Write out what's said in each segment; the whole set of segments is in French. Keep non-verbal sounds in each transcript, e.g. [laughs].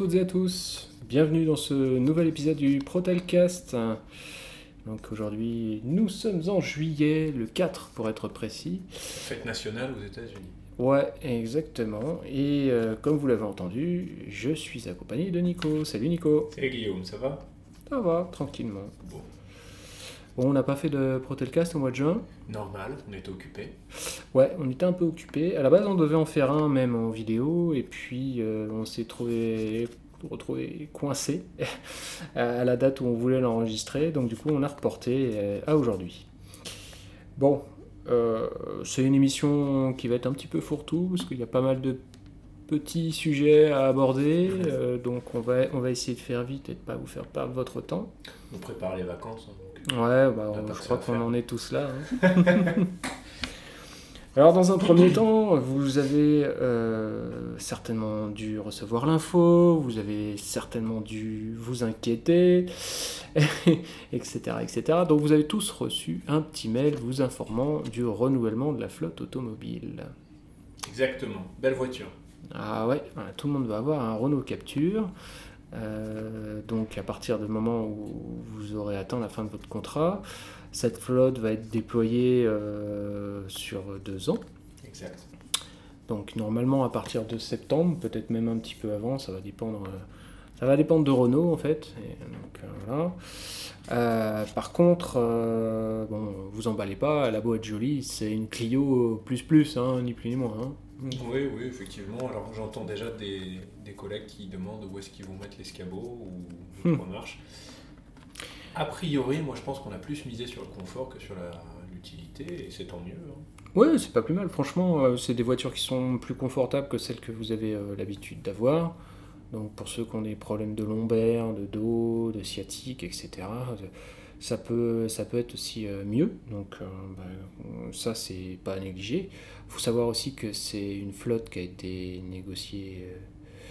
Toutes et à tous, bienvenue dans ce nouvel épisode du Protelcast. Donc aujourd'hui, nous sommes en juillet, le 4 pour être précis. Fête nationale aux États-Unis. Ouais, exactement. Et euh, comme vous l'avez entendu, je suis accompagné de Nico. Salut Nico. Salut Guillaume, ça va? Ça va, tranquillement. Bon. Bon, on n'a pas fait de Protelcast au mois de juin. Normal, on était occupé. Ouais, on était un peu occupé. À la base, on devait en faire un même en vidéo, et puis euh, on s'est trouvé retrouvé coincé [laughs] à la date où on voulait l'enregistrer. Donc du coup, on a reporté euh, à aujourd'hui. Bon, euh, c'est une émission qui va être un petit peu fourre-tout parce qu'il y a pas mal de petits sujets à aborder. euh, donc on va, on va essayer de faire vite et de pas vous faire perdre votre temps. On prépare les vacances. hein, Ouais, bah, On je crois qu'on en est tous là. hein. [laughs] Alors, dans un premier temps, vous avez euh, certainement dû recevoir l'info, vous avez certainement dû vous inquiéter, [laughs] etc., etc. Donc, vous avez tous reçu un petit mail vous informant du renouvellement de la flotte automobile. Exactement, belle voiture. Ah ouais, voilà, tout le monde va avoir un Renault Capture. Euh, donc à partir du moment où vous aurez atteint la fin de votre contrat, cette flotte va être déployée euh, sur deux ans. Exact. Donc normalement à partir de septembre, peut-être même un petit peu avant, ça va dépendre. euh, ça va dépendre de Renault en fait. Et donc, voilà. Par contre, bon, vous emballez pas, la boîte jolie, c'est une Clio plus plus, hein, ni plus ni moins. hein. Oui, oui, effectivement. Alors j'entends déjà des, des collègues qui demandent où est-ce qu'ils vont mettre l'escabeau ou [laughs] le point marche. A priori, moi je pense qu'on a plus misé sur le confort que sur l'utilité, et c'est tant mieux. hein. Ouais, c'est pas plus mal. Franchement, euh, c'est des voitures qui sont plus confortables que celles que vous avez euh, l'habitude d'avoir. Donc pour ceux qui ont des problèmes de lombaire, de dos, de sciatique, etc., euh, ça peut, ça peut être aussi euh, mieux. Donc bah, ça, c'est pas à négliger. Il faut savoir aussi que c'est une flotte qui a été négociée euh,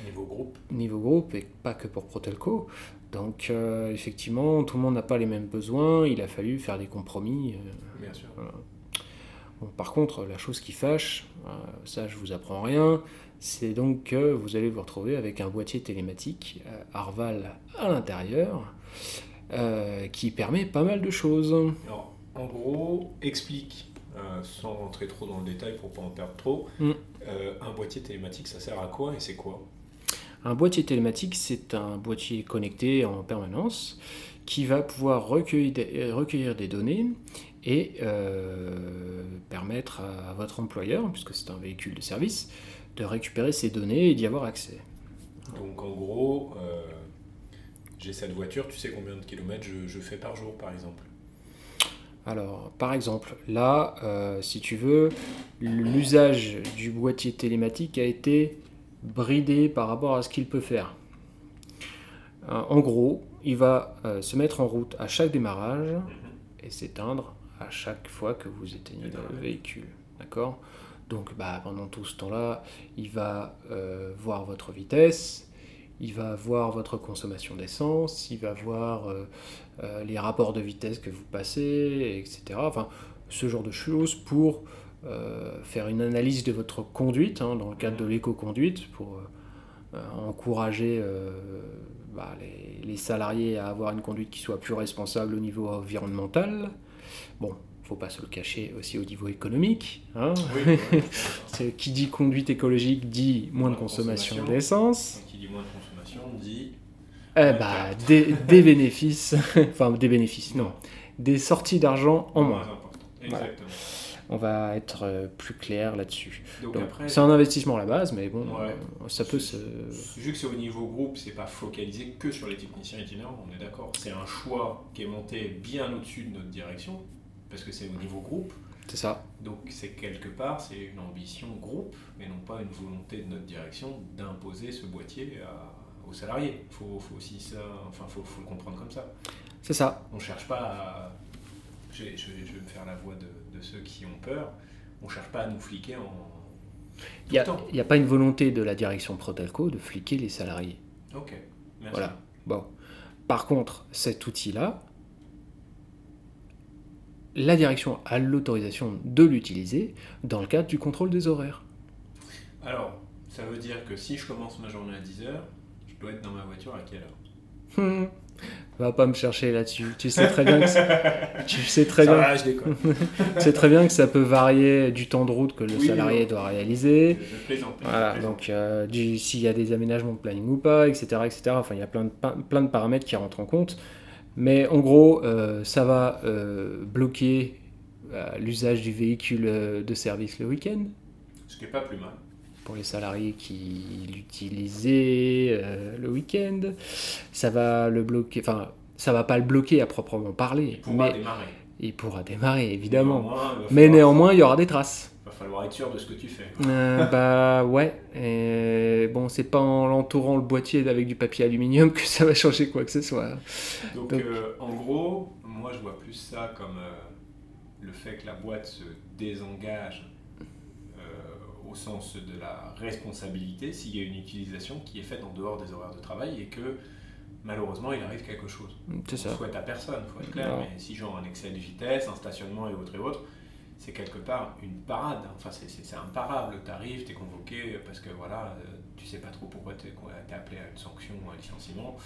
Niveau groupe, niveau groupe et pas que pour Protelco. Donc euh, effectivement, tout le monde n'a pas les mêmes besoins. Il a fallu faire des compromis. euh, bien sûr. Bon, par contre, la chose qui fâche, euh, ça je vous apprends rien, c'est donc que vous allez vous retrouver avec un boîtier télématique Arval à l'intérieur qui permet pas mal de choses. Alors, en gros, explique, euh, sans rentrer trop dans le détail pour pas en perdre trop, Mm. euh, un boîtier télématique, ça sert à quoi et c'est quoi? Un boîtier télématique, c'est un boîtier connecté en permanence qui va pouvoir recueillir des, euh, recueillir des données et euh, permettre à votre employeur, puisque c'est un véhicule de service, de récupérer ces données et d'y avoir accès. Donc en gros, j'ai cette voiture, tu sais combien de kilomètres je, je fais par jour par exemple? Alors, par exemple, là, euh, si tu veux, l'usage du boîtier télématique a été bridé par rapport à ce qu'il peut faire. Euh, en gros, il va euh, se mettre en route à chaque démarrage et s'éteindre à chaque fois que vous éteignez le véhicule. D'accord? Donc, bah, pendant tout ce temps-là, il va voir votre vitesse, il va voir votre consommation d'essence, il va voir euh, euh, les rapports de vitesse que vous passez, etc. Enfin, ce genre de choses pour euh, faire une analyse de votre conduite, hein, dans le cadre de l'éco-conduite, pour encourager bah, les, les salariés à avoir une conduite qui soit plus responsable au niveau environnemental. Bon, faut pas se le cacher aussi au niveau économique. hein. Oui, [laughs] Qui dit conduite écologique dit moins de Moins de consommation consommation. d'essence. Dit moins de consommation dit Eh bah, des, des bénéfices, [laughs] enfin des bénéfices, non, des sorties d'argent en moins. Exactement. On va être euh, plus clair là-dessus. Donc, Donc, après, C'est un investissement à la base, mais bon, Ouais. ça peut se. vu que c'est au niveau groupe, c'est pas focalisé que sur les techniciens itinérants, on est d'accord. C'est un choix qui est monté bien au-dessus de notre direction, parce que c'est au niveau groupe. C'est ça. Donc c'est quelque part, c'est une ambition groupe, mais non pas une volonté de notre direction d'imposer ce boîtier à- aux salariés. Il faut, faut aussi ça, enfin faut, faut le comprendre comme ça. C'est ça. On cherche pas à, je, vais- je vais- je vais me faire la voix de, de ceux qui ont peur. On cherche pas à nous fliquer en Il n'y a pas une volonté de la direction Protelco de fliquer les salariés. Ok. Merci. Voilà. Bon. Par contre, cet outil-là, la direction a l'autorisation de l'utiliser dans le cadre du contrôle des horaires. Alors, ça veut dire que si je commence ma journée à 10h, dois être dans ma voiture à quelle heure? Hmm. Va pas me chercher là-dessus. Tu sais très bien que ça, [laughs] tu sais très Ça bien, va, je [laughs] tu sais très bien que ça peut varier du temps de route que le Oui, salarié doit réaliser. Je, je plaisante. je Voilà, plaisante. donc euh, s'il y a des aménagements de planning ou pas, etc., etc. Enfin, il y a plein de, pa- plein de paramètres qui rentrent en compte. Mais en gros, euh, ça va euh, bloquer euh, l'usage du véhicule de service le week-end Ce qui est pas plus mal. pour les salariés qui l'utilisaient euh, le week-end. Ça va le bloquer, enfin, ça va pas le bloquer à proprement parler, Il pourra mais démarrer. il pourra démarrer évidemment. Néanmoins, Mais néanmoins, il y aura des traces. Il va falloir être sûr de ce que tu fais. Euh, [laughs] bah ouais. Et bon, c'est pas en l'entourant le boîtier avec du papier aluminium que ça va changer quoi que ce soit. Donc, Donc- euh, en gros, moi je vois plus ça comme euh, le fait que la boîte se désengage au sens de la responsabilité s'il y a une utilisation qui est faite en dehors des horaires de travail et que malheureusement il arrive quelque chose. C'est On ça. souhaite à personne, faut être clair, Non. mais si genre un excès de vitesse, un stationnement et autres et autres, c'est quelque part une parade. Enfin, c'est- imparable. Tu arrives, tu es convoqué parce que voilà, euh, tu sais pas trop pourquoi tu es, appelé à une sanction ou à un licenciement.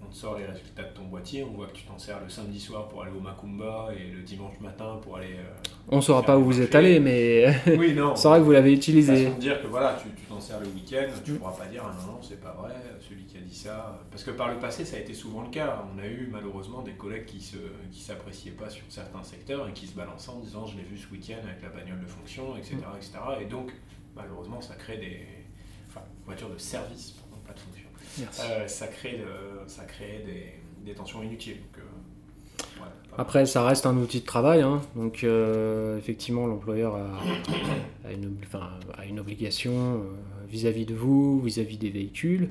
On te sort les résultats de ton boîtier, on voit que tu t'en sers le samedi soir pour aller au Macumba et le dimanche matin pour aller. euh, On saura Faire pas où vous êtes allé, mais [laughs] Oui, non. on saura que vous l'avez utilisé. Façon de dire que voilà, tu tu t'en sers le week-end, tu Mm. pourras pas dire ah non, non, c'est pas vrai, celui qui a dit ça. Parce que par le passé, ça a été souvent le cas. On a eu malheureusement des collègues qui se qui s'appréciaient pas sur certains secteurs et qui se balançaient en disant je l'ai vu ce week-end avec la bagnole de fonction, etc. etc. Et donc, malheureusement, ça crée des. Enfin, voitures de service, pardon, pas de fonction. Euh, ça crée, ça crée des, des tensions inutiles. Donc, euh, Après, ça reste un outil de travail, hein. donc euh, effectivement, l'employeur a, a une, obli- enfin, a une obligation vis-à-vis de vous, vis-à-vis des véhicules.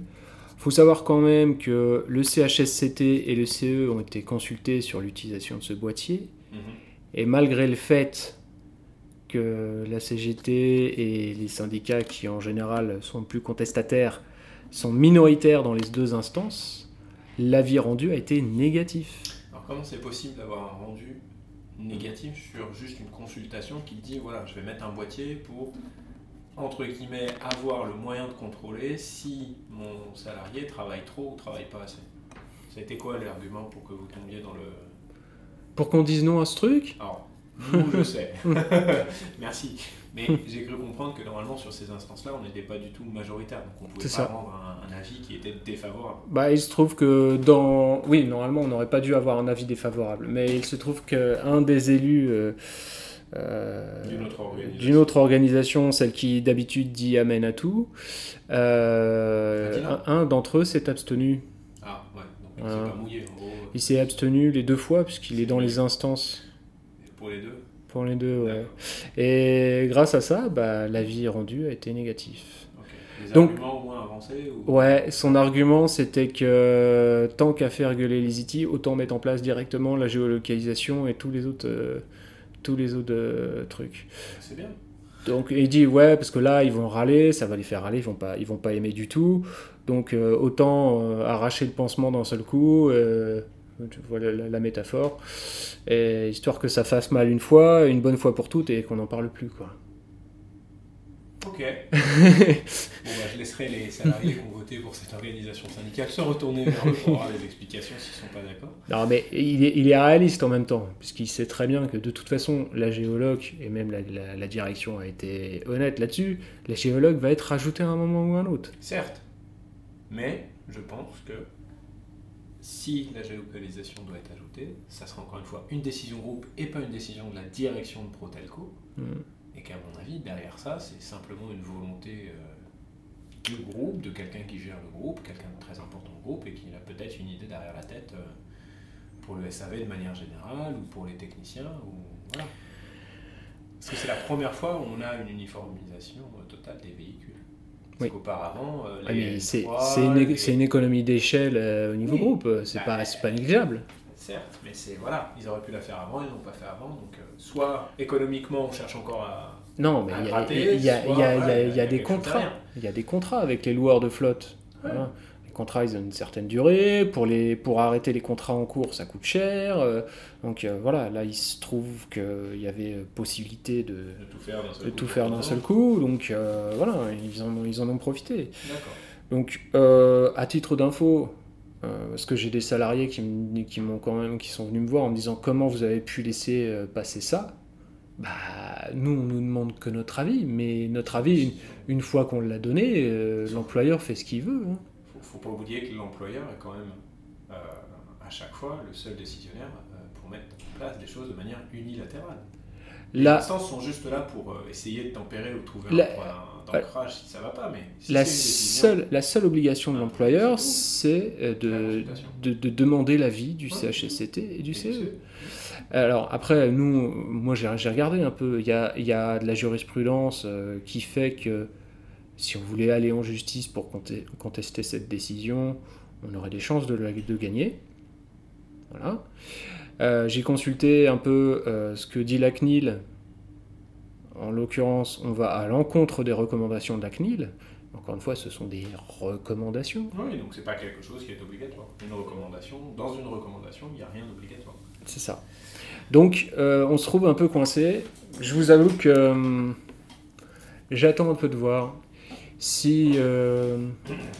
Il faut savoir quand même que le CHSCT et le CE ont été consultés sur l'utilisation de ce boîtier, Mhm. et malgré le fait que la CGT et les syndicats, qui en général sont plus contestataires, sont minoritaires dans les deux instances, l'avis rendu a été négatif. Alors comment c'est possible d'avoir un rendu négatif sur juste une consultation qui dit voilà je vais mettre un boîtier pour entre guillemets avoir le moyen de contrôler si mon salarié travaille trop ou travaille pas assez? Ça a été quoi l'argument pour que vous tombiez dans le... Pour qu'on dise non à ce truc, Alors, nous je sais. [laughs] [laughs] Merci. Mais j'ai cru comprendre que normalement sur ces instances-là on n'était pas du tout majoritaire. Donc on pouvait C'est pas ça. rendre un, un avis qui était défavorable. Bah, il se trouve que dans... Oui, normalement, on n'aurait pas dû avoir un avis défavorable, mais il se trouve qu'un des élus euh, euh, D'une autre organisation. d'une autre organisation, celle qui d'habitude dit Amen à tout, euh, un, un d'entre eux s'est abstenu. Ah ouais, donc il s'est pas mouillé en gros. Il s'est abstenu les deux fois, puisqu'il est dans les instances Pour les deux pour les deux. ouais. Et grâce à ça, bah, l'avis rendu a été négatif. Les Donc- arguments au moins avancés ou... Ouais, son argument c'était que tant qu'à faire gueuler les IT, autant mettre en place directement la géolocalisation et tous les autres, euh, tous les autres euh, trucs. C'est bien. Donc il dit ouais parce que là ils vont râler, ça va les faire râler, ils vont pas, ils vont pas aimer du tout. Donc euh, autant euh, arracher le pansement d'un seul coup. euh, tu vois la, la- la métaphore, et histoire que ça fasse mal une fois, une bonne fois pour toutes et qu'on n'en parle plus quoi. Ok. [laughs] bon, bah, je laisserai les salariés qui ont voté pour cette organisation syndicale se retourner vers eux pour avoir des explications s'ils sont pas d'accord. Non, mais il est, il est réaliste en même temps, puisqu'il sait très bien que de toute façon, la géologue, et même la, la- la direction a été honnête là-dessus, la géologue va être rajoutée à un moment ou à un autre. Certes. Mais je pense que si la géolocalisation doit être ajoutée, ça sera encore une fois une décision groupe et pas une décision de la direction de Protelco. Mm. Et qu'à mon avis, derrière ça, c'est simplement une volonté euh, du groupe, de quelqu'un qui gère le groupe, quelqu'un de très important au groupe et qui a peut-être une idée derrière la tête euh, pour le SAV de manière générale ou pour les techniciens. Ou, voilà. Parce que c'est la première fois où on a une uniformisation euh, totale des véhicules. Parce Oui. qu'auparavant, euh, Ah, c'est L3, c'est une, les- c'est une économie d'échelle euh, au niveau Oui. groupe, c'est Bah, pas, pas négligeable. Certes, mais c'est voilà, ils auraient pu la faire avant, ils l'ont pas fait avant. Donc, euh, soit économiquement, on cherche encore à. Non, mais il y a, des contrats. Il y a des contrats avec les loueurs de flotte. Ouais. Voilà. Contrats, ils ont une certaine durée. Pour, les, pour arrêter les contrats en cours, ça coûte cher. euh, Donc euh, voilà, là, il se trouve qu'il y avait possibilité de, De tout faire d'un seul de coup. tout faire d'un seul coup. Donc euh, voilà, ils en, ont- ils en ont profité. Donc, euh, à titre d'info, parce que j'ai des salariés qui, qui m'ont quand même, qui sont venus me voir en me disant comment vous avez pu laisser passer ça? Bah, nous, on nous demande que notre avis, mais notre avis, une, une fois qu'on l'a donné, euh, l'employeur fait ce qu'il veut. hein. Faut, pas oublier que l'employeur est quand même euh, à chaque fois le seul décisionnaire euh, pour mettre en place des choses de manière unilatérale. Les instances sont juste là pour euh, essayer de tempérer ou trouver La- un point d'ancrage si ça va pas, mais si la seule, la seule obligation de l'employeur, c'est de, consultation. de, de demander l'avis du Ouais. CHSCT et du et CE. c'est- Alors après, nous, moi j'ai regardé un peu, il y a, il y a de la jurisprudence qui fait que si on voulait aller en justice pour conte- contester cette décision, on aurait des chances de, la- de gagner. Voilà. Euh, j'ai consulté un peu euh, ce que dit la CNIL. En l'occurrence, on va à l'encontre des recommandations de la CNIL. Encore une fois, ce sont des recommandations. Oui, donc c'est pas quelque chose qui est obligatoire. Une recommandation, dans une recommandation, il n'y a rien d'obligatoire. C'est ça. Donc, euh, on se trouve un peu coincé. Je vous avoue que j'attends un peu de voir. Si, euh,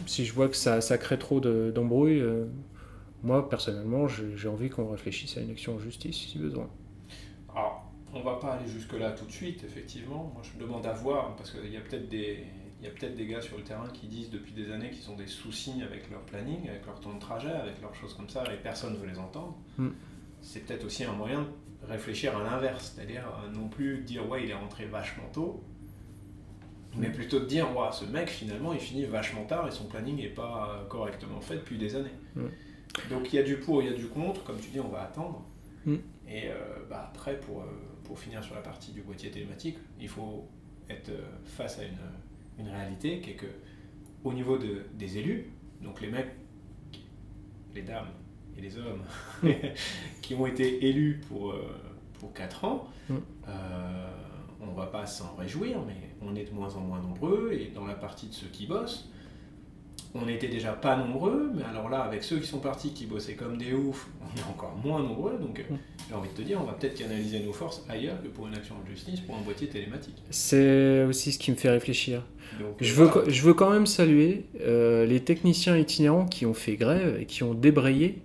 si je vois que ça, ça crée trop de- d'embrouilles, euh, moi, personnellement, j'ai envie qu'on réfléchisse à une action en justice si besoin. Alors, on va pas aller jusque-là tout de suite, effectivement. Moi, je me demande à voir, parce qu'il y a peut-être des, il y a peut-être des gars sur le terrain qui disent depuis des années qu'ils ont des soucis avec leur planning, avec leur temps de trajet, avec leurs choses comme ça, et personne ne veut les entendre. Mm. C'est peut-être aussi un moyen de réfléchir à l'inverse, c'est-à-dire euh, non plus dire ouais, il est rentré vachement tôt, mais plutôt de dire ouais, ce mec finalement il finit vachement tard et son planning n'est pas correctement fait depuis des années. Mm. Donc il y a du pour, il y a du contre, comme tu dis, on va attendre. Mm. Et euh, bah, après, pour, euh, pour finir sur la partie du boîtier télématique, il faut être euh, face à une, une réalité qui est que, au niveau de, des élus, donc les mecs, les dames et les hommes [laughs] qui ont été élus pour, pour 4 ans, Mm. euh, on va pas s'en réjouir, mais on est de moins en moins nombreux, et dans la partie de ceux qui bossent, on n'était déjà pas nombreux, mais alors là, avec ceux qui sont partis, qui bossaient comme des oufs, on est encore moins nombreux, donc euh, j'ai envie de te dire, on va peut-être canaliser nos forces ailleurs que pour une action en justice, pour un boîtier télématique. C'est aussi ce qui me fait réfléchir. Donc, Je euh, veux, voilà. je veux quand même saluer euh, les techniciens itinérants qui ont fait grève et qui ont débrayé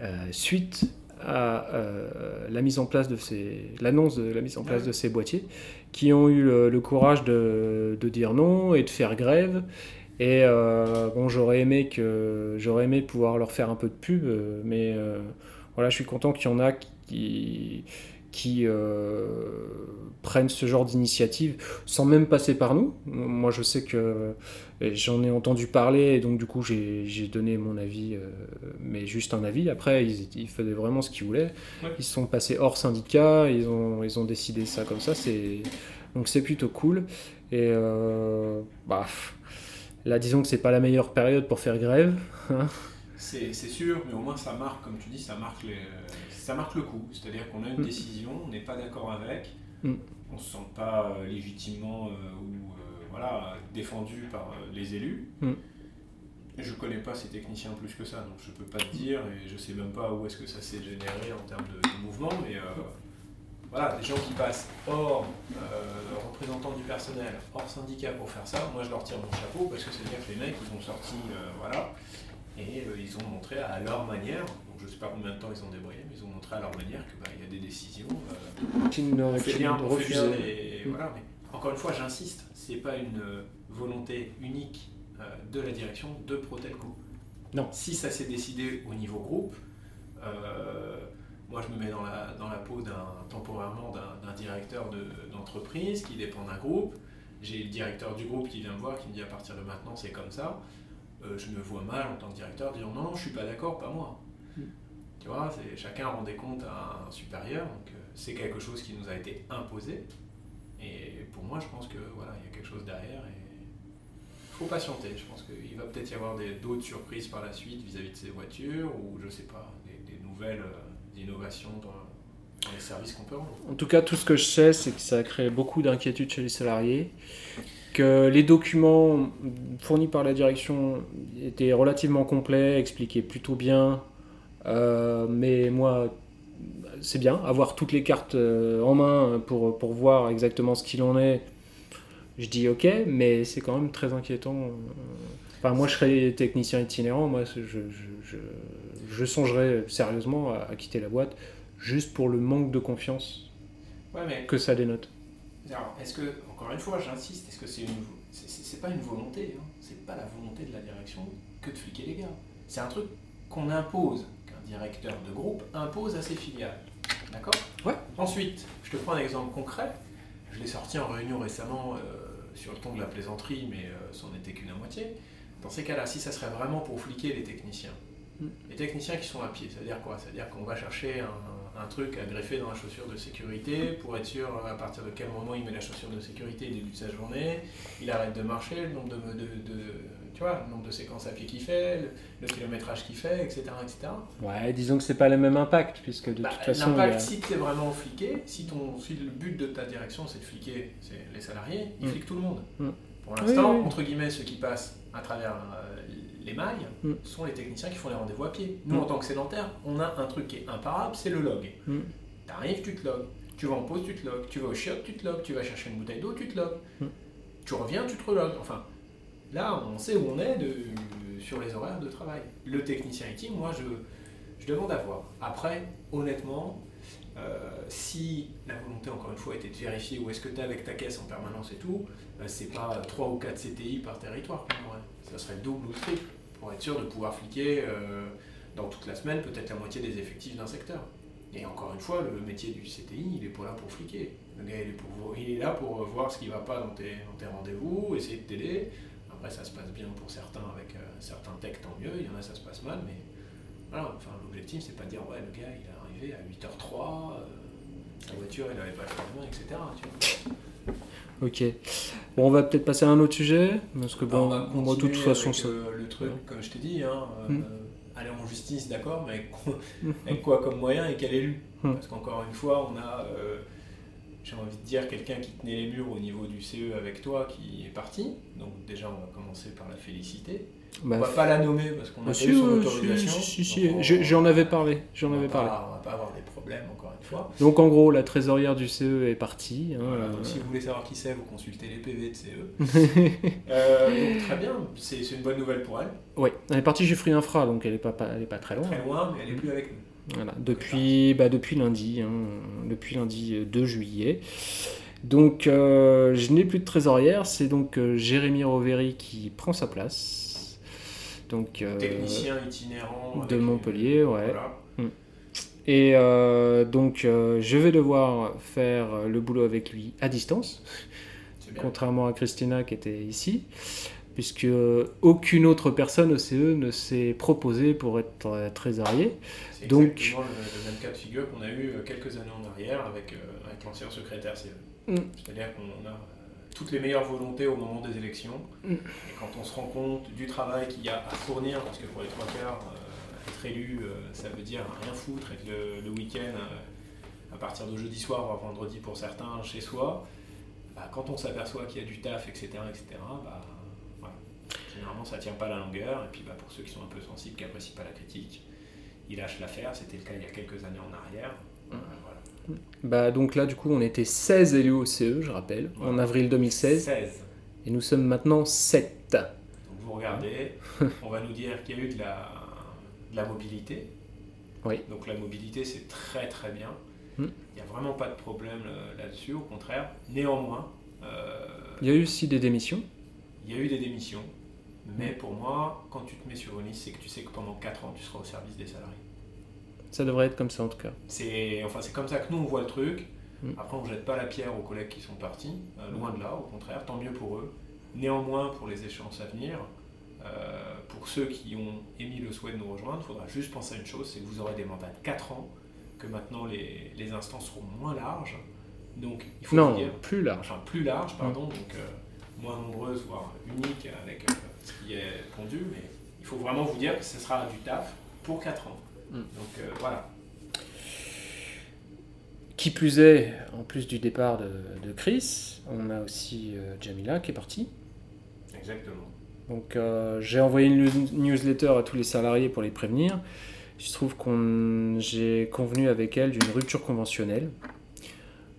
euh, suite à euh, la mise en place de ces, l'annonce de la mise en place Ouais. de ces boîtiers, qui ont eu le, le courage de, de dire non et de faire grève. Et euh, bon, j'aurais aimé que j'aurais aimé pouvoir leur faire un peu de pub, euh, mais euh, voilà, je suis content qu'il y en a qui qui euh, prennent ce genre d'initiative sans même passer par nous. Moi, je sais que j'en ai entendu parler et donc du coup, j'ai donné mon avis, euh, mais juste un avis. Après, ils, ils faisaient vraiment ce qu'ils voulaient. Ouais. Ils sont passés hors syndicat, ils ont, ils ont décidé ça comme ça. Donc c'est plutôt cool. Et euh, bah, là, disons que c'est pas la meilleure période pour faire grève. hein. C'est c'est sûr, mais au moins ça marque, comme tu dis, ça marque, les, ça marque le coup. C'est-à-dire qu'on a une Mm. décision, on n'est pas d'accord avec, Mm. on se sent pas euh, légitimement euh, ou euh, voilà, défendu par euh, les élus. Mm. Je connais pas ces techniciens plus que ça, donc je peux pas te dire et je sais même pas où est-ce que ça s'est généré en termes de, de mouvement, mais voilà, des gens qui passent hors euh, représentant du personnel, hors syndicat pour faire ça, moi je leur tire mon chapeau parce que c'est-à-dire que les mecs ils ont sorti, euh, voilà, et euh, ils ont montré à leur manière, donc je sais pas combien de temps ils ont débrouillé, mais ils ont montré à leur manière qu'il y a des décisions. euh, Qui ne bien, ne bien voilà, mais encore une fois, j'insiste, c'est pas une euh, volonté unique euh, de la direction de Protelco. Non. Si ça s'est décidé au niveau groupe, euh, moi je me mets dans la, dans la peau d'un temporairement d'un directeur de- d'entreprise qui dépend d'un groupe. J'ai le directeur du groupe qui vient me voir, qui me dit à partir de maintenant c'est comme ça. Euh, je me vois mal en tant que directeur dire non, non, je suis pas d'accord, pas moi. Mm. Tu vois, c'est- chacun rend des comptes à un supérieur, donc euh, c'est quelque chose qui nous a été imposé. Et pour moi, je pense que voilà, il y a quelque chose derrière et faut patienter. Je pense qu'il va peut-être y avoir d'autres surprises par la suite vis-à-vis de ces voitures ou je sais pas, des, des nouvelles euh, innovations dans, dans les services qu'on peut rendre. En tout cas, tout ce que je sais, c'est que ça a créé beaucoup d'inquiétudes chez les salariés, que les documents fournis par la direction étaient relativement complets, expliquaient plutôt bien, euh, mais moi, c'est bien, avoir toutes les cartes euh, en main pour, pour voir exactement ce qu'il en est. Je dis ok, mais c'est quand même très inquiétant. Enfin, moi, je serais technicien itinérant, moi, je, je, je, je songerais sérieusement à, à quitter la boîte juste pour le manque de confiance Ouais, mais que ça dénote. Alors, est-ce que, encore une fois, j'insiste, est-ce que c'est une. C'est, pas une volonté, hein. c'est pas la volonté de la direction que de fliquer les gars. C'est un truc qu'on impose, qu'un directeur de groupe impose à ses filiales. D'accord? Ouais. Ensuite, je te prends un exemple concret. Je l'ai sorti en réunion récemment euh, sur le ton de la plaisanterie, mais euh, c'en était qu'une à moitié. Dans ces cas-là, si ça serait vraiment pour fliquer les techniciens, Mm. les techniciens qui sont à pied, ça veut dire quoi? Ça veut dire qu'on va chercher un, un truc à greffer dans la chaussure de sécurité pour être sûr à partir de quel moment il met la chaussure de sécurité, début de sa journée, il arrête de marcher, le nombre de, de- de- tu vois, le nombre de séquences à pied qu'il fait, le, le kilométrage qu'il fait, etc. etc. Ouais, disons que c'est pas le même impact, puisque de Bah, toute façon. L'impact, a- si tu es vraiment fliqué, si, ton, si le but de ta direction c'est de fliquer les salariés, ils Mm. fliquent tout le monde. Mm. Pour l'instant, Oui, oui. entre guillemets, ceux qui passent à travers euh, les mailles Mm. sont les techniciens qui font les rendez-vous à pied. Nous, Mm. en tant que sédentaires, on a un truc qui est imparable, c'est le log. Mm. T'arrives, tu te logs. Tu vas en pause, tu te logs. Tu vas au chiottes, tu te logs. Tu vas chercher une bouteille d'eau, tu te logs. Tu reviens, tu te relogs. Enfin, là, on sait où on est de, sur les horaires de travail. Le technicien IT, moi, je, je demande à voir. Après, honnêtement, euh, si la volonté, encore une fois, était de vérifier où est-ce que tu es avec ta caisse en permanence et tout, euh, c'est pas 3 ou 4 CTI par territoire qu'on aurait. Ça serait double ou triple pour être sûr de pouvoir fliquer euh, dans toute la semaine peut-être la moitié des effectifs d'un secteur. Et encore une fois, le métier du CTI, il est pas là pour fliquer. Le gars, il est, pour, il est là pour voir ce qui va pas dans tes, dans tes rendez-vous, essayer de t'aider. Après, ça se passe bien pour certains avec euh, certains techs, tant mieux. Il y en a, ça se passe mal, mais voilà. Enfin, l'objectif, c'est pas de dire, ouais, le gars, il est arrivé à 8h03, euh, sa voiture, il avait pas le changement, etc. Ok. Bon, on va peut-être passer à un autre sujet, parce que bon, on va de toute façon, avec, ça. euh, le truc, comme je t'ai dit, hein, euh, Mm. aller en justice, d'accord, mais avec quoi, avec quoi comme moyen et quel élu Mm. Parce qu'encore une fois, on a, euh, j'ai envie de dire, quelqu'un qui tenait les murs au niveau du CE avec toi qui est parti. Donc déjà, on va commencer par la féliciter. Bah, on va pas la nommer parce qu'on a bah, pas si, eu son ouais, autorisation. si, si, donc on- je- j'en avais parlé. J'en avais parlé. pas- On va pas avoir des problèmes, encore une fois. Donc en gros, la trésorière du CE est partie. hein, Voilà, euh, donc si vous voulez savoir qui c'est, vous consultez les PV de CE. [laughs] Euh, donc très bien, c'est une bonne nouvelle pour elle. ouais, elle est partie chez Free Infra, donc elle est pas, pas- elle est pas très loin. Très loin, mais elle est plus avec nous. Voilà, depuis, bah, depuis lundi, hein, depuis lundi euh, 2 juillet. Donc euh, je n'ai plus de trésorière, c'est donc euh, Jérémy Roveri qui prend sa place. Donc, euh, Technicien itinérant. de Montpellier, ouais. Voilà. Et euh, donc euh, je vais devoir faire le boulot avec lui à distance, contrairement à Christina qui était ici, puisque aucune autre personne au CE ne s'est proposée pour être trésorier. C'est donc- exactement le, même cas de figure qu'on a eu quelques années en arrière avec, avec l'ancien secrétaire CE. Mm. C'est-à-dire qu'on a toutes les meilleures volontés au moment des élections. Mm. Et quand on se rend compte du travail qu'il y a à fournir, parce que pour les trois quarts, euh, être élu, euh, ça veut dire rien foutre, être le, le week-end euh, à partir de jeudi soir, voire vendredi pour certains, chez soi, bah, quand on s'aperçoit qu'il y a du taf, etc., etc., bah, voilà. généralement ça tient pas la longueur. Et puis bah, pour ceux qui sont un peu sensibles, qui apprécient pas la critique, ils lâchent l'affaire. C'était le cas il y a quelques années en arrière. Voilà. Bah, donc là, du coup, on était 16 élus au CE, je rappelle, en avril 2016, 16. et nous sommes maintenant 7. Donc vous regardez, [laughs] on va nous dire qu'il y a eu de la, de la mobilité. Oui. Donc la mobilité, c'est très très bien. Hmm. Il n'y a vraiment pas de problème euh, là-dessus, au contraire. Néanmoins, euh, Il y a eu aussi des démissions. il y a eu des démissions. Mais pour moi, quand tu te mets sur une liste, c'est que tu sais que pendant 4 ans, tu seras au service des salariés. Ça devrait être comme ça en tout cas. C'est enfin, c'est comme ça que nous, on voit le truc. Mm. Après, on ne jette pas la pierre aux collègues qui sont partis. euh, loin de là, au contraire, tant mieux pour eux. Néanmoins, pour les échéances à venir, euh, pour ceux qui ont émis le souhait de nous rejoindre, il faudra juste penser à une chose, c'est que vous aurez des mandats de 4 ans, que maintenant les, les instances seront moins larges. Donc, il faut Non, vous dire, plus large. enfin plus larges, pardon, donc euh, moins nombreuses, voire uniques avec ce qui est pondu, mais il faut vraiment vous dire que ce sera du taf pour 4 ans. Mm. Donc euh, voilà. Qui plus est, en plus du départ de, de Chris, on a aussi euh, Jamila qui est partie. Exactement. Donc euh, j'ai envoyé une news- newsletter à tous les salariés pour les prévenir. Il se trouve qu'on j'ai convenu avec elle d'une rupture conventionnelle.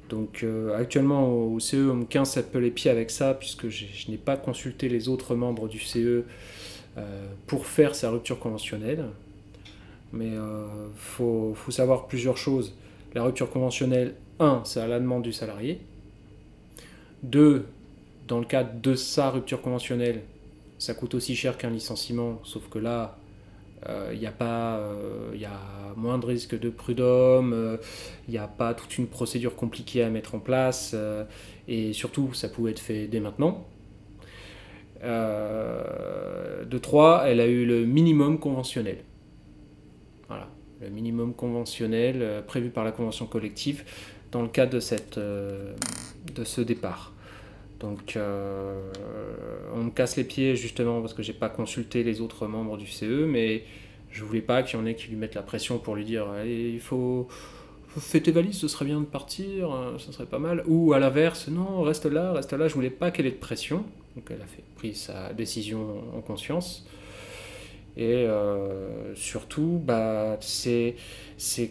Donc euh, actuellement au CE, on me quince un peu les pieds avec ça, puisque je n'ai pas consulté les autres membres du CE euh, pour faire sa rupture conventionnelle. Mais il faut, faut savoir plusieurs choses. La rupture conventionnelle, 1, c'est à la demande du salarié. 2, dans le cadre de sa rupture conventionnelle, ça coûte aussi cher qu'un licenciement, sauf que là, euh, il y a pas, euh, il y a moins de risque de prud'homme, euh, il n'y a pas toute une procédure compliquée à mettre en place, euh, et surtout, ça pouvait être fait dès maintenant. Euh, de 3, elle a eu le minimum conventionnel. Voilà, le minimum conventionnel euh, prévu par la convention collective dans le cadre de, cette, euh, de ce départ. Donc, euh, on me casse les pieds justement parce que j'ai pas consulté les autres membres du CE, mais je voulais pas qu'il y en ait qui lui mettent la pression pour lui dire Allez, il faut, faut faire tes valises, ce serait bien de partir, euh, ce serait pas mal. Ou à l'inverse, non, reste là, reste là. Je voulais pas qu'elle ait de pression. Donc, elle a pris sa décision en conscience. Et euh, surtout, bah, c'est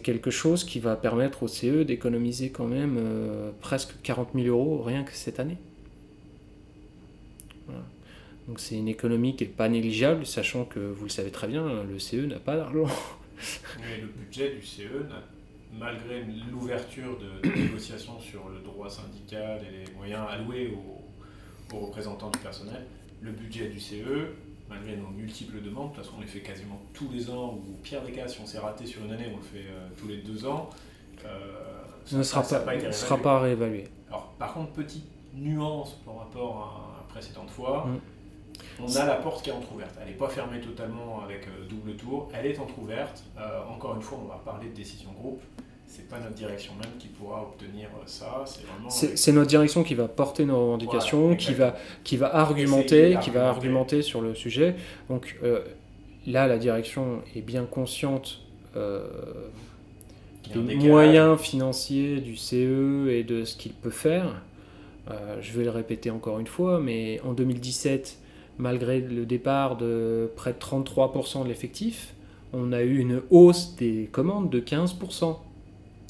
quelque chose qui va permettre au CE d'économiser quand même euh, presque 40 000 euros rien que cette année. Donc c'est une économie qui n'est pas négligeable, sachant que vous le savez très bien, le CE n'a pas d'argent. [laughs] Mais le budget du CE, malgré l'ouverture de, de négociations sur le droit syndical et les moyens alloués aux, aux représentants du personnel, le budget du CE, malgré nos multiples demandes, de toute façon on les fait quasiment tous les ans, ou au pire des cas, si on s'est raté sur une année, on le fait euh, tous les deux ans. euh, Ça ne sera pas, été ne sera réévalué. pas réévalué. Alors, par contre, petite nuance par rapport à la précédente fois, Mm. on a la porte qui est entrouverte. Elle n'est pas fermée totalement avec euh, double tour, elle est entrouverte. Euh, encore une fois, on va parler de décision groupe. C'est pas notre direction même qui pourra obtenir euh, ça. C'est notre direction qui va porter nos revendications, Voilà, qui, va, qui va argumenter, qui va argumenter sur le sujet. Donc euh, là, la direction est bien consciente euh, des moyens financiers du CE et de ce qu'il peut faire. Euh, je vais le répéter encore une fois, mais en 2017, malgré le départ de près de 33% de l'effectif, on a eu une hausse des commandes de 15%.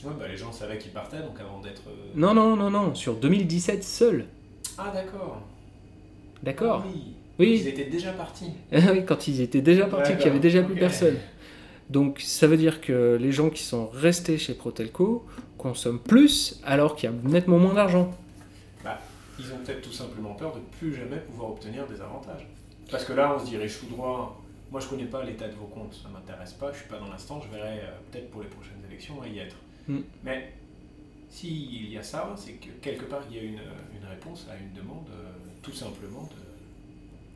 Ouais, bah, les gens savaient qu'ils partaient, donc avant d'être. euh, Non, non, non, non, sur 2017 seul. Ah, d'accord. D'accord Ah oui. Oui. Ils étaient déjà partis. [laughs] Ah oui, quand ils étaient déjà partis, qu'il n'y avait déjà plus personne. Donc ça veut dire que les gens qui sont restés chez Protelco consomment plus alors qu'il y a nettement moins d'argent. Ils ont peut-être tout simplement peur de plus jamais pouvoir obtenir des avantages. Parce que là, on se dirige tout droit. Moi, je connais pas l'état de vos comptes, ça m'intéresse pas, je suis pas dans l'instant, je verrai euh, peut-être pour les prochaines élections y être. Mm. Mais s'il y a ça, c'est que quelque part, il y a une, une réponse à une demande, euh, tout simplement de,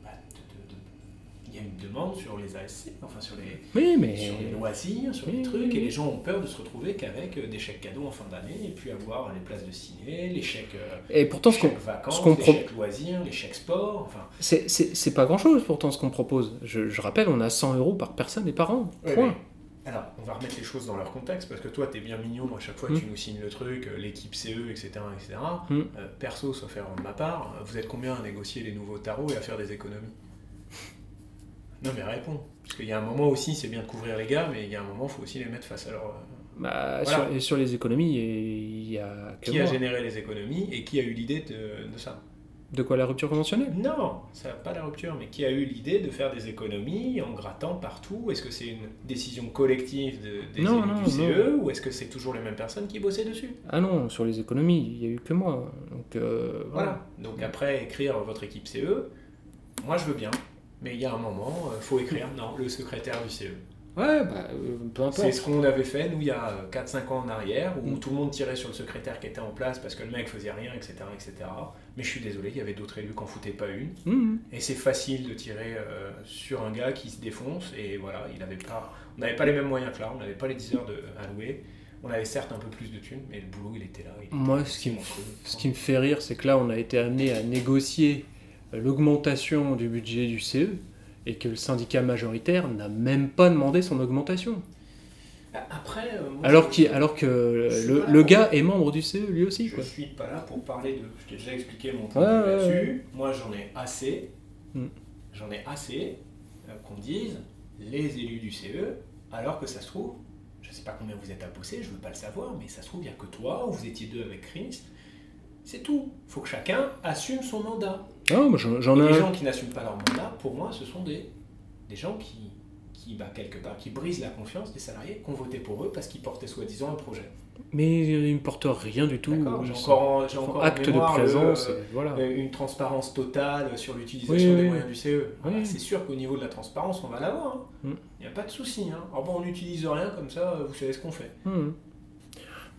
bah, de- de- de- Il y a une demande sur les ASC, enfin sur les, Oui, mais sur les loisirs, sur Oui, les trucs, oui, et les gens ont peur de se retrouver qu'avec euh, des chèques cadeaux en fin d'année, et puis avoir les places de ciné, les chèques, euh, et pourtant les ce qu'on chèques vacances, ce qu'on les pro- chèques loisirs, les chèques sport, enfin. c'est c'est- c'est pas grand chose pourtant ce qu'on propose. Je, je rappelle, on a 100 euros par personne et par an. Point. Alors, on va remettre les choses dans leur contexte, parce que toi, t'es bien mignon, à chaque fois Mm. tu nous signes le truc, euh, l'équipe CE, etc. etc. Euh, perso, sauf erreur de ma part, euh, vous êtes combien à négocier les nouveaux tarots et à faire des économies? Non, mais réponds. Parce qu'il y a un moment aussi, c'est bien de couvrir les gars, mais il y a un moment, il faut aussi les mettre face à leur. euh, Bah, Voilà. sur, et sur les économies, il y a que Qui a généré les économies et qui a eu l'idée de, de ça? De quoi la rupture conventionnelle Non, ça n'a pas la rupture, mais qui a eu l'idée de faire des économies en grattant partout Est-ce que c'est une décision collective de- des Non, du CE ou est-ce que c'est toujours les mêmes personnes qui bossaient dessus? Ah non, sur les économies, il y a eu que moi. Donc euh, Voilà. Donc après, écrire votre équipe CE, moi je veux bien, mais il y a un moment, il faut écrire, non, le secrétaire du CE. Ouais, bah, euh, peu C'est importe. ce qu'on avait fait, nous, il y a 4-5 ans en arrière, où Mm. tout le monde tirait sur le secrétaire qui était en place parce que le mec faisait rien, etc. etc. Mais je suis désolé, il y avait d'autres élus qui n'en foutaient pas une. Mhm. Et c'est facile de tirer euh, sur un gars qui se défonce, et voilà, il avait pas, on n'avait pas les mêmes moyens que là, on n'avait pas les 10 heures de, à louer. On avait certes un peu plus de thunes, mais le boulot, il était là. il était Moi, ce qui, me, ce qui me fait rire, c'est que là, on a été amené à négocier euh, l'augmentation du budget du CE et que le syndicat majoritaire n'a même pas demandé son augmentation. Après, euh, moi, Alors, alors que le, pour- gars est membre du CE lui aussi. Je Quoi. suis pas là pour parler de. Je t'ai déjà expliqué mon point ouais, là-dessus. Moi, j'en ai assez. Mm. J'en ai assez euh, qu'on dise les élus du CE, alors que ça se trouve, je ne sais pas combien vous êtes à bosser, je ne veux pas le savoir, mais ça se trouve, il n'y a que toi, ou vous étiez deux avec Chris. C'est tout. Il faut que chacun assume son mandat. Ah, moi j'en ai les gens qui n'assument pas leur mandat, pour moi, ce sont des, des gens qui, qui bah, quelque part, qui brisent la confiance des salariés qui ont voté pour eux parce qu'ils portaient soi-disant un projet. Mais il me porte rien du tout. J'ai Ils encore, en- j'ai encore en acte de le, présence. euh, voilà. euh, une transparence totale sur l'utilisation Oui, des oui. moyens du CE. Voilà, Oui. C'est sûr qu'au niveau de la transparence, on va l'avoir. hein. Il Mm. n'y a pas de souci. Hein. Alors bon, on n'utilise rien comme ça, vous savez ce qu'on fait. Mhm.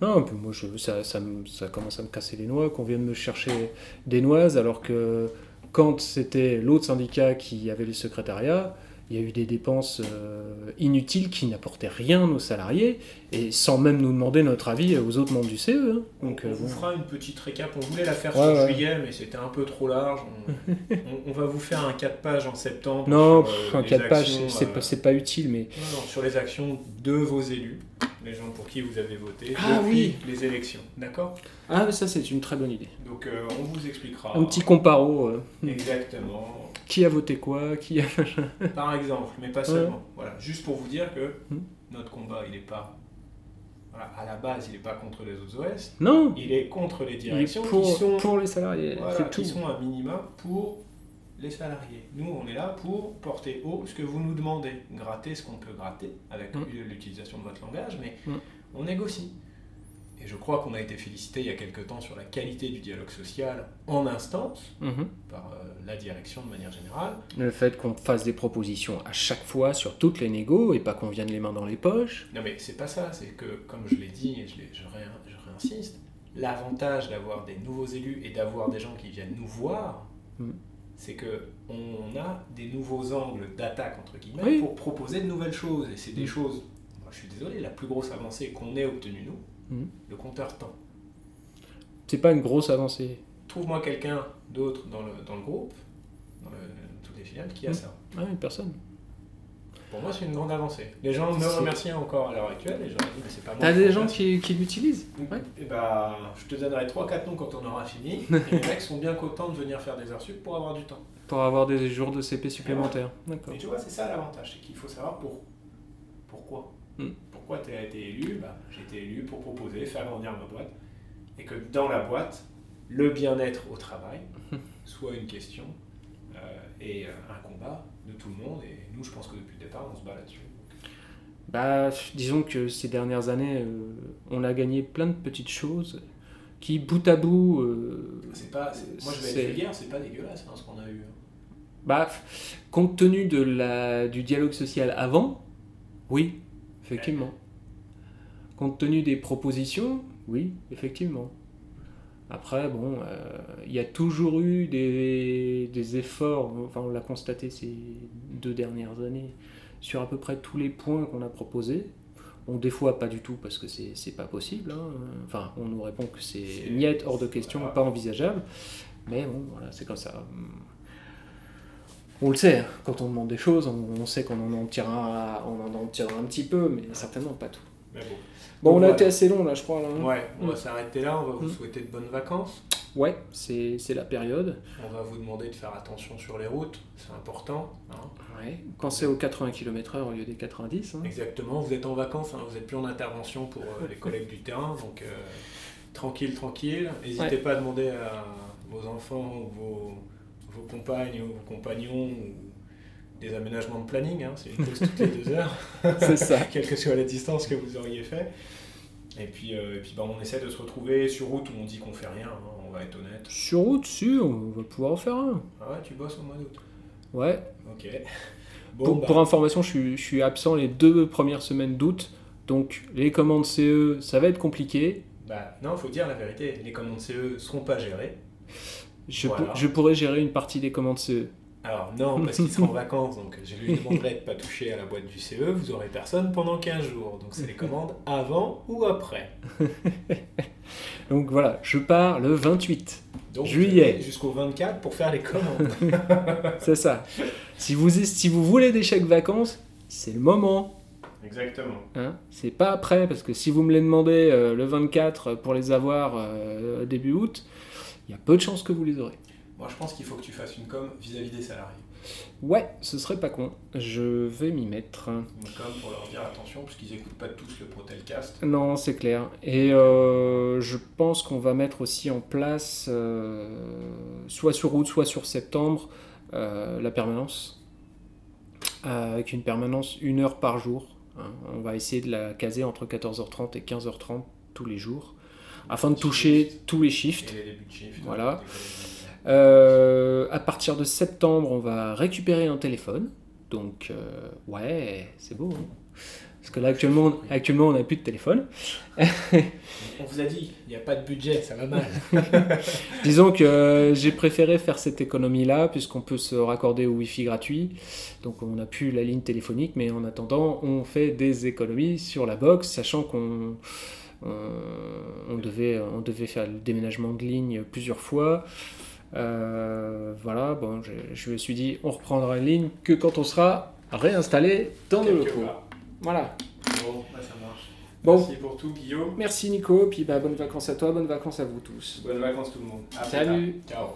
Non, moi, ça commence à me casser les noix qu'on vienne me chercher des noises, alors que quand c'était l'autre syndicat qui avait le secrétariat, il y a eu des dépenses euh, inutiles qui n'apportaient rien aux salariés, et sans même nous demander notre avis aux autres membres du CE. hein. Donc, on euh, vous fera une petite récap. On voulait la faire Ouais, sur ouais. juillet, mais c'était un peu trop large. On, [laughs] on- on va vous faire un 4 pages en septembre. Non, sur, euh, un les 4 pages, c'est euh, pas, pas utile, mais non, non, sur les actions de vos élus, les gens pour qui vous avez voté Ah depuis les élections. D'accord? Ah, mais ça c'est une très bonne idée. Donc euh, on vous expliquera. Un petit comparo, euh, Exactement. qui a voté quoi, qui a... Par exemple, mais pas seulement. Voilà, juste pour vous dire que Hmm. notre combat, il n'est pas. Voilà, à la base, il n'est pas contre les autres OS, Non, il est contre les directions pour, qui sont, pour les salariés, voilà, c'est tout. qui sont à minima pour les salariés. Nous, on est là pour porter haut ce que vous nous demandez, gratter ce qu'on peut gratter avec Hmm. l'utilisation de votre langage, mais Hmm. on négocie. Et je crois qu'on a été félicité il y a quelque temps sur la qualité du dialogue social en instance Mhm. par euh, la direction de manière générale. Le fait qu'on fasse des propositions à chaque fois sur toutes les négos et pas qu'on vienne les mains dans les poches. Non mais c'est pas ça, c'est que comme je l'ai dit et je, l'ai- je, ré- je réinsiste, l'avantage d'avoir des nouveaux élus et d'avoir des gens qui viennent nous voir, Mm. c'est que on a des nouveaux angles d'attaque entre guillemets Oui. pour proposer de nouvelles choses et c'est des Mm. choses. Moi, je suis désolé, la plus grosse avancée qu'on ait obtenue nous, Mm. le compteur temps. C'est pas une grosse avancée. Trouve-moi quelqu'un d'autre dans le, dans le groupe, dans le, toutes les filiales, qui a Mm. ça. Ah, une personne. Pour moi, c'est une grande avancée. Les gens me remercient encore à l'heure actuelle et je leur dis, mais c'est pas moi. T'as des gens qui, qui l'utilisent? Ouais. Et bah, je te donnerai 3-4 noms quand on aura fini. [laughs] et les mecs sont bien contents de venir faire des heures sup pour avoir du temps. Pour avoir des jours de CP supplémentaires. D'accord. Et tu vois, c'est ça l'avantage, c'est qu'il faut savoir pour... pourquoi. Mm. Pourquoi tu as été élu bah, J'ai été élu pour proposer, faire grandir ma boîte. Et que dans la boîte, le bien-être au travail [laughs] soit une question euh, et euh, un combat de tout le monde. Et nous, je pense que depuis le départ, on se bat là-dessus. Bah, disons que ces dernières années, euh, on a gagné plein de petites choses qui, bout à bout, euh, C'est pas, moi, je vais être vulgaire, c'est pas dégueulasse hein, ce qu'on a eu. bah, compte tenu de la, du dialogue social avant, oui, effectivement. Compte tenu des propositions, oui, effectivement. Après, bon, euh, il y a toujours eu des, des efforts, enfin on l'a constaté ces deux dernières années, sur à peu près tous les points qu'on a proposés. Bon, des fois pas du tout parce que c'est pas possible. hein. Enfin, on nous répond que c'est niette, hors de question, pas envisageable. Mais bon, voilà, c'est comme ça. On le sait, hein, quand on demande des choses, on, on sait qu'on en, en tirera, on en en tirera un petit peu, mais certainement pas tout. Mais bon. Bon, Donc on a été assez long là, je crois. Là, hein. Ouais, on va Mm. s'arrêter là, on va vous Mm. souhaiter de bonnes vacances. Ouais, c'est c'est la période. On va vous demander de faire attention sur les routes, c'est important. hein. Ouais. Pensez aux 80 km/h au lieu des 90. hein. Exactement, vous êtes en vacances, vous n'êtes plus en intervention pour euh, les collègues du terrain, donc euh, tranquille, tranquille. N'hésitez Ouais. pas à demander à vos enfants ou vos, vos compagnes ou vos compagnons ou des aménagements de planning, hein, c'est une pause toutes les deux heures, [laughs] C'est ça. [laughs] quelle que soit la distance que vous auriez fait. Et puis, euh, et puis bah, on essaie de se retrouver sur route où on dit qu'on fait rien, hein, on va être honnête. Sur route, si, on va pouvoir en faire un. Ah ouais, tu bosses au mois d'août Ouais. Ok. Bon, pour, bah, pour information, je suis, je suis absent les deux premières semaines d'août. Donc, les commandes CE, ça va être compliqué. bah, non, faut dire la vérité, les commandes CE seront pas gérées. Je, Voilà. pour- je pourrais gérer une partie des commandes. CE. Alors non, parce qu'il sera en [laughs] vacances, donc je lui demanderai de pas toucher à la boîte du CE, vous aurez personne pendant 15 jours. Donc c'est les commandes avant ou après. [laughs] Donc voilà, je pars le 28. Donc Juillet. Jusqu'au 24 pour faire les commandes. [laughs] C'est ça. Si vous, si vous voulez des chèques vacances, c'est le moment. Exactement. Hein c'est pas après, parce que si vous me les demandez euh, le 24 pour les avoir euh, début août, il y a peu de chances que vous les aurez. Moi je pense qu'il faut que tu fasses une com vis-à-vis des salariés. Ouais, ce serait pas con. Je vais m'y mettre. Quand même pour leur dire attention, parce qu'ils n'écoutent pas tous le Protelcast. Non, c'est clair. Et euh, je pense qu'on va mettre aussi en place, euh, soit sur août, soit sur septembre, euh, la permanence. Euh, avec une permanence une heure par jour. hein. On va essayer de la caser entre 14h30 et 15h30 tous les jours, afin de toucher tous les shifts. Et les débuts de shift. Voilà. Euh, à partir de septembre, on va récupérer un téléphone. Donc, euh, ouais, c'est beau. hein. Parce que là, actuellement, actuellement on n'a plus de téléphone. [laughs] On vous a dit, il n'y a pas de budget, ça va mal. [laughs] Disons que euh, j'ai préféré faire cette économie-là, puisqu'on peut se raccorder au Wi-Fi gratuit. Donc, on n'a plus la ligne téléphonique, mais en attendant, on fait des économies sur la box, sachant qu'on on, on devait, on devait faire le déménagement de ligne plusieurs fois. Euh, voilà, bon, je, je me suis dit, on reprendra une ligne que quand on sera réinstallé dans nos locaux. Voilà. Bon, bah, ça marche. Bon. Merci pour tout, Guillaume. Merci Nico, puis bah, bonnes vacances à toi, bonnes vacances à vous tous. Bonnes vacances tout le monde. À Salut. Ciao.